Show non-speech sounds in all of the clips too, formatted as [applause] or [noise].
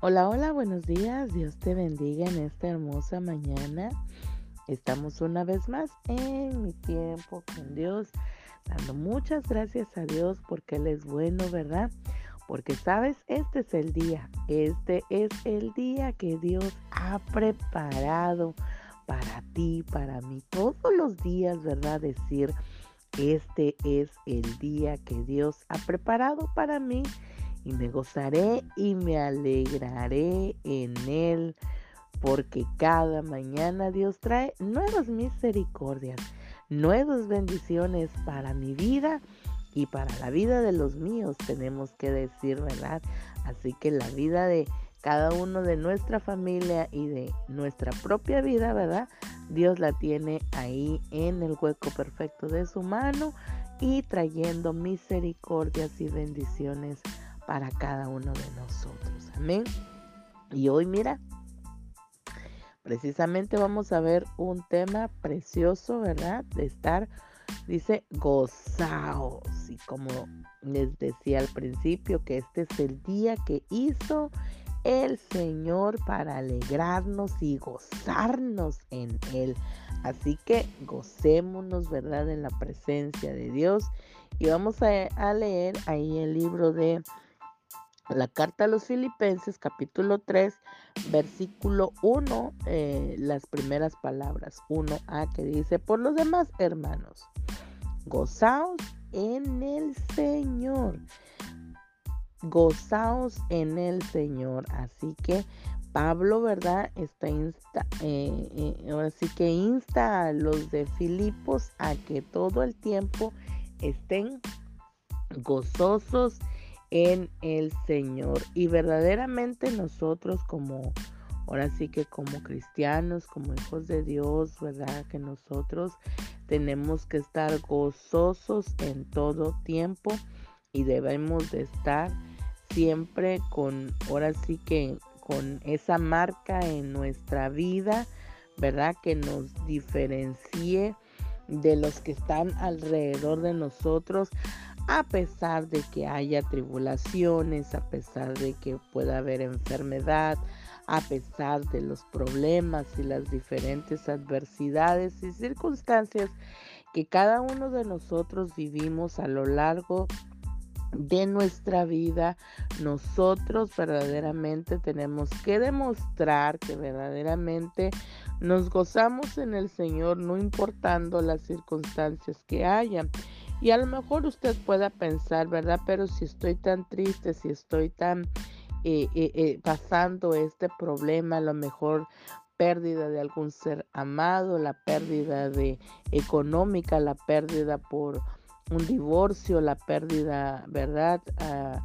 Hola, hola, buenos días. Dios te bendiga en esta hermosa mañana. Estamos una vez más en mi tiempo con Dios, dando muchas gracias a Dios porque Él es bueno, ¿verdad? Porque sabes, este es el día, este es el día que Dios ha preparado para ti, para mí, todos los días, ¿verdad? Decir, este es el día que Dios ha preparado para mí y me gozaré y me alegraré en él, porque cada mañana Dios trae nuevas misericordias, nuevas bendiciones para mi vida y para la vida de los míos, tenemos que decir, ¿verdad? Así que la vida de cada uno de nuestra familia y de nuestra propia vida, ¿verdad? Dios la tiene ahí en el hueco perfecto de su mano y trayendo misericordias y bendiciones para cada uno de nosotros. Amén. Y hoy mira, precisamente vamos a ver un tema precioso, ¿verdad? De estar, dice, gozaos. Y como les decía al principio, que este es el día que hizo el Señor para alegrarnos y gozarnos en Él. Así que gocémonos, ¿verdad? En la presencia de Dios. Y vamos a, a leer ahí el libro de la carta a los filipenses capítulo 3 versículo 1 eh, las primeras palabras 1a que dice por los demás hermanos gozaos en el Señor gozaos en el Señor así que Pablo verdad está insta eh, eh, que insta a los de Filipos a que todo el tiempo estén gozosos en el Señor. Y verdaderamente nosotros como, ahora sí que como cristianos, como hijos de Dios, ¿verdad? Que nosotros tenemos que estar gozosos en todo tiempo y debemos de estar siempre con, ahora sí que con esa marca en nuestra vida, ¿verdad? Que nos diferencie de los que están alrededor de nosotros a pesar de que haya tribulaciones, a pesar de que pueda haber enfermedad, a pesar de los problemas y las diferentes adversidades y circunstancias que cada uno de nosotros vivimos a lo largo de nuestra vida, nosotros verdaderamente tenemos que demostrar que verdaderamente nos gozamos en el Señor, no importando las circunstancias que hayan. Y a lo mejor usted pueda pensar, ¿verdad? Pero si estoy tan triste, si estoy tan eh, eh, eh, pasando este problema, a lo mejor pérdida de algún ser amado, la pérdida de económica, la pérdida por un divorcio, la pérdida, ¿verdad? Ah,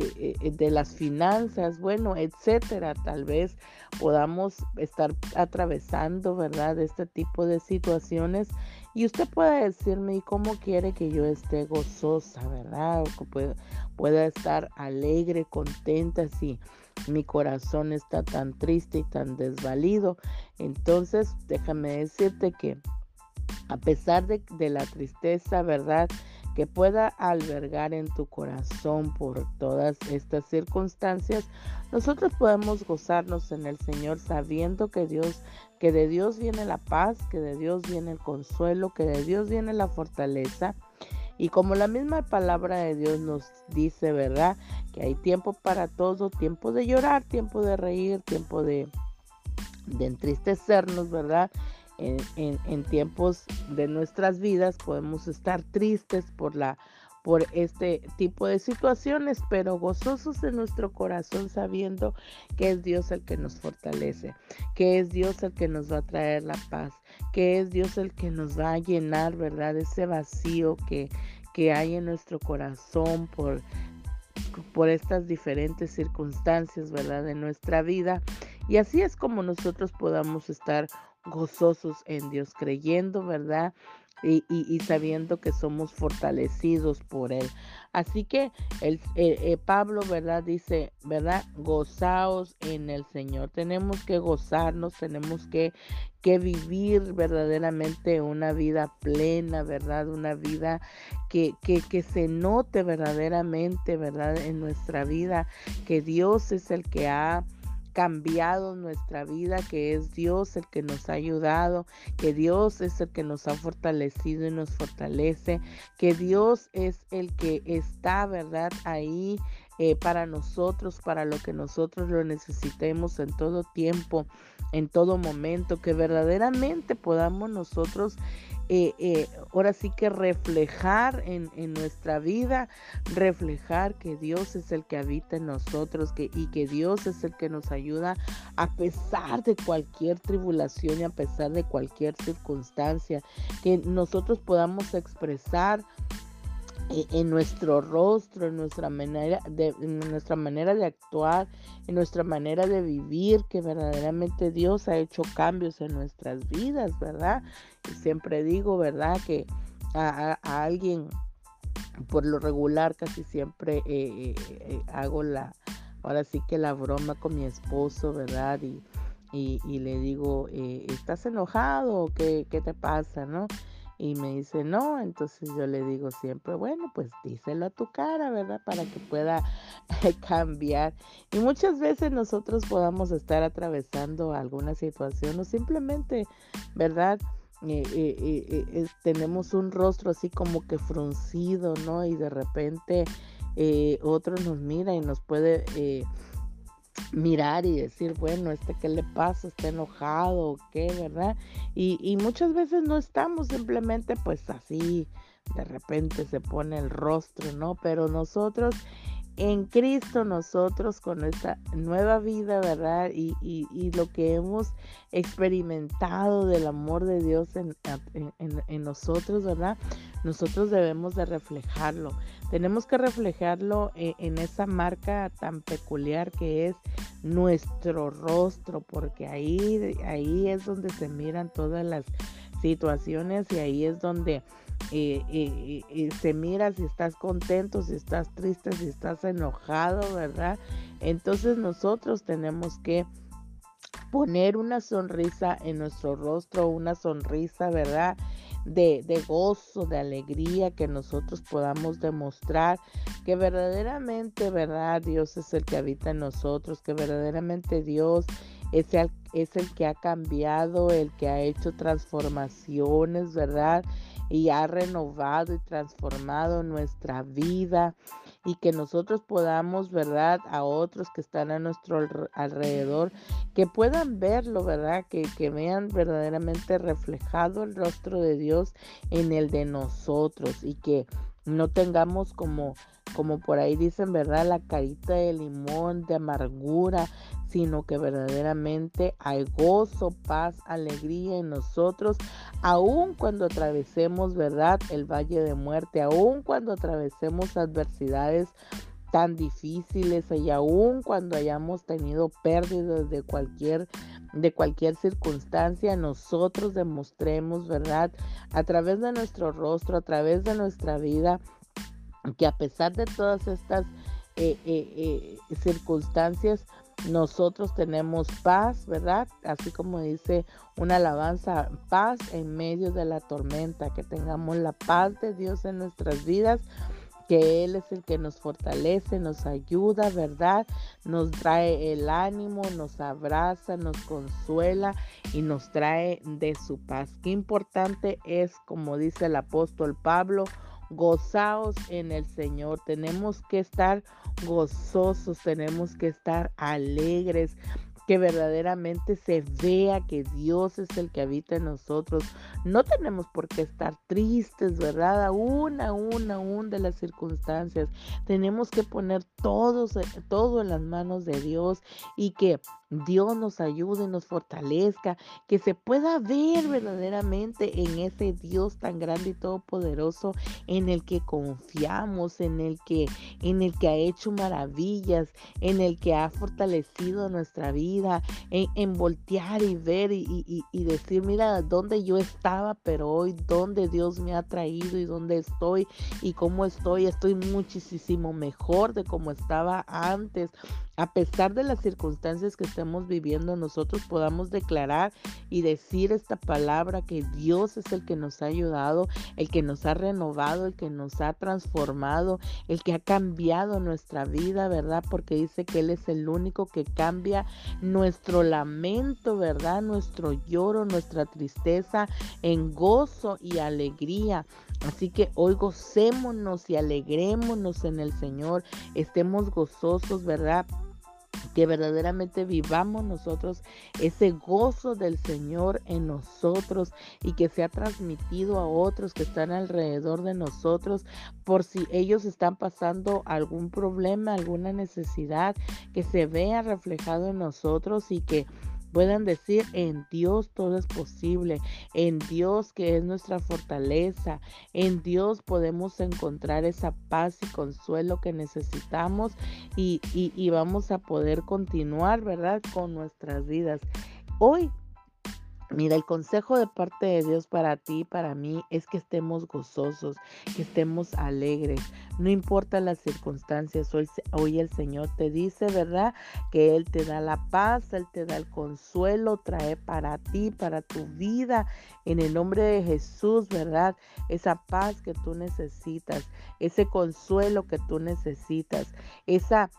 eh, de las finanzas, bueno, etcétera. Tal vez podamos estar atravesando, ¿verdad?, este tipo de situaciones. Y usted puede decirme, ¿y cómo quiere que yo esté gozosa, verdad? O que pueda, estar alegre, contenta si mi corazón está tan triste y tan desvalido. Entonces, déjame decirte que a pesar de, de la tristeza, ¿verdad? Que pueda albergar en tu corazón por todas estas circunstancias, nosotros podemos gozarnos en el Señor sabiendo que Dios, que de Dios viene la paz, que de Dios viene el consuelo, que de Dios viene la fortaleza. Y como la misma palabra de Dios nos dice, ¿verdad? Que hay tiempo para todo, tiempo de llorar, tiempo de reír, tiempo de, de entristecernos, ¿verdad? En, tiempos de nuestras vidas podemos estar tristes por la por este tipo de situaciones, pero gozosos en nuestro corazón sabiendo que es Dios el que nos fortalece, que es Dios el que nos va a traer la paz, que es Dios el que nos va a llenar, ¿verdad? Ese vacío que, que hay en nuestro corazón por, por estas diferentes circunstancias, ¿verdad? De nuestra vida. Y así es como nosotros podamos estar gozosos en Dios, creyendo, ¿verdad? y, sabiendo que somos fortalecidos por Él. Así que el, eh, Pablo, ¿verdad? Dice, ¿verdad? Gozaos en el Señor. Tenemos que gozarnos, tenemos que, que vivir verdaderamente una vida plena, ¿verdad? Una vida que, que, que se note verdaderamente, ¿verdad? En nuestra vida, que Dios es el que ha cambiado nuestra vida, que es Dios el que nos ha ayudado, que Dios es el que nos ha fortalecido y nos fortalece, que Dios es el que está, ¿verdad? Ahí eh, para nosotros, para lo que nosotros lo necesitemos en todo tiempo, en todo momento, que verdaderamente podamos nosotros eh, eh, ahora sí que reflejar en, nuestra vida, reflejar que Dios es el que habita en nosotros que, y que Dios es el que nos ayuda a pesar de cualquier tribulación y a pesar de cualquier circunstancia, que nosotros podamos expresar en nuestro rostro, en nuestra manera de, en nuestra manera de actuar, en nuestra manera de vivir, que verdaderamente Dios ha hecho cambios en nuestras vidas, ¿verdad? Y siempre digo, ¿verdad? Que a, alguien, por lo regular, casi siempre eh, eh, hago la, ahora sí que la broma con mi esposo, ¿verdad? Y, y, le digo, ¿estás enojado? ¿Qué, ¿Qué te pasa? ¿No? Y me dice, no, entonces yo le digo siempre, bueno, pues díselo a tu cara, ¿verdad? Para que pueda [laughs] cambiar. Y muchas veces nosotros podamos estar atravesando alguna situación o simplemente, ¿verdad? Eh, eh, eh, tenemos un rostro así como que fruncido, ¿no? Y de repente otro nos mira y nos puede mirar y decir, bueno, este qué le pasa, está enojado o qué, ¿verdad? Y, y muchas veces no estamos simplemente pues así, de repente se pone el rostro, ¿no? Pero nosotros en Cristo nosotros con esta nueva vida, ¿verdad? Y, y, lo que hemos experimentado del amor de Dios en, en, nosotros, ¿verdad? Nosotros debemos de reflejarlo. Tenemos que reflejarlo en, en esa marca tan peculiar que es nuestro rostro, porque ahí, ahí es donde se miran todas las situaciones y ahí es donde eh, eh, eh, se mira si estás contento, si estás triste, si estás enojado, ¿verdad? Entonces nosotros tenemos que poner una sonrisa en nuestro rostro, una sonrisa, ¿verdad? De, de, gozo, de alegría, que nosotros podamos demostrar que verdaderamente, ¿verdad? Dios es el que habita en nosotros, que verdaderamente Dios es el, es el que ha cambiado, el que ha hecho transformaciones, ¿verdad? Y ha renovado y transformado nuestra vida y que nosotros podamos, ¿verdad? A otros que están a nuestro alrededor, que puedan verlo, ¿verdad? Que, que vean verdaderamente reflejado el rostro de Dios en el de nosotros y que no tengamos como como por ahí dicen, ¿verdad? La carita de limón, de amargura, sino que verdaderamente hay gozo, paz, alegría en nosotros, aun cuando atravesemos, ¿verdad? El valle de muerte, aun cuando atravesemos adversidades tan difíciles y aun cuando hayamos tenido pérdidas de cualquier de cualquier circunstancia nosotros demostremos verdad a través de nuestro rostro a través de nuestra vida que a pesar de todas estas eh, eh, eh, circunstancias nosotros tenemos paz, ¿verdad? Así como dice una alabanza, paz en medio de la tormenta, que tengamos la paz de Dios en nuestras vidas, que Él es el que nos fortalece, nos ayuda, ¿verdad? Nos trae el ánimo, nos abraza, nos consuela y nos trae de su paz. Qué importante es, como dice el apóstol Pablo, gozaos en el Señor. Tenemos que estar gozosos, tenemos que estar alegres, que verdaderamente se vea que Dios es el que habita en nosotros. No tenemos por qué estar tristes, ¿verdad? Aún, aún, aún de las circunstancias. Tenemos que poner todos, todo en las manos de Dios y que Dios nos ayude, nos fortalezca, que se pueda ver verdaderamente en ese Dios tan grande y todopoderoso en el que confiamos, en el que, en el que ha hecho maravillas, en el que ha fortalecido nuestra vida, en, voltear y ver y, decir, mira, dónde yo estaba, pero hoy dónde Dios me ha traído y dónde estoy y cómo estoy. Estoy muchísimo mejor de como estaba antes a pesar de las circunstancias que estemos viviendo, nosotros podamos declarar y decir esta palabra que Dios es el que nos ha ayudado, el que nos ha renovado, el que nos ha transformado, el que ha cambiado nuestra vida, ¿verdad? Porque dice que Él es el único que cambia nuestro lamento, ¿verdad? Nuestro lloro, nuestra tristeza en gozo y alegría. Así que hoy gocémonos y alegrémonos en el Señor, estemos gozosos, ¿verdad? Que verdaderamente vivamos nosotros ese gozo del Señor en nosotros y que sea transmitido a otros que están alrededor de nosotros por si ellos están pasando algún problema, alguna necesidad, que se vea reflejado en nosotros y que puedan decir en Dios todo es posible, en Dios que es nuestra fortaleza, en Dios podemos encontrar esa paz y consuelo que necesitamos y, y vamos a poder continuar, ¿verdad? Con nuestras vidas. Hoy Mira, el consejo de parte de Dios para ti y para mí es que estemos gozosos, que estemos alegres, no importa las circunstancias. Hoy, el Señor te dice, ¿verdad? Que Él te da la paz, Él te da el consuelo, trae para ti, para tu vida, en el nombre de Jesús, ¿verdad? Esa paz que tú necesitas, ese consuelo que tú necesitas, esa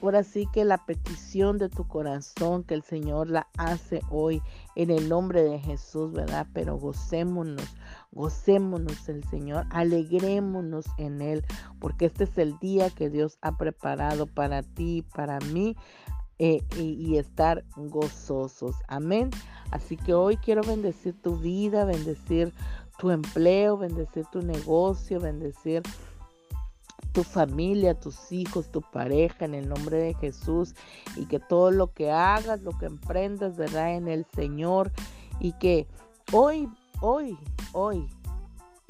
ahora sí que la petición de tu corazón que el Señor la hace hoy en el nombre de Jesús, ¿verdad? Pero gocémonos, gocémonos el Señor, alegrémonos en Él, porque este es el día que Dios ha preparado para ti, para mí, eh, y, estar gozosos. Amén. Así que hoy quiero bendecir tu vida, bendecir tu empleo, bendecir tu negocio, bendecir tu familia, tus hijos, tu pareja, en el nombre de Jesús. Y que todo lo que hagas, lo que emprendas, ¿verdad? En el Señor. Y que hoy, hoy, hoy,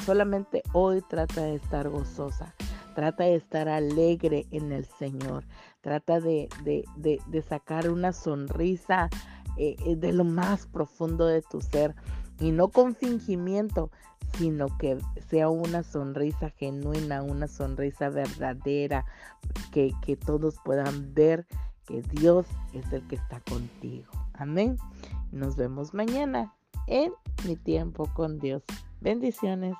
solamente hoy trata de estar gozosa. Trata de estar alegre en el Señor. Trata de, de, sacar una sonrisa eh, eh, de lo más profundo de tu ser. Y no con fingimiento, sino que sea una sonrisa genuina, una sonrisa verdadera, que, que todos puedan ver que Dios es el que está contigo. Amén. Nos vemos mañana en mi tiempo con Dios. Bendiciones.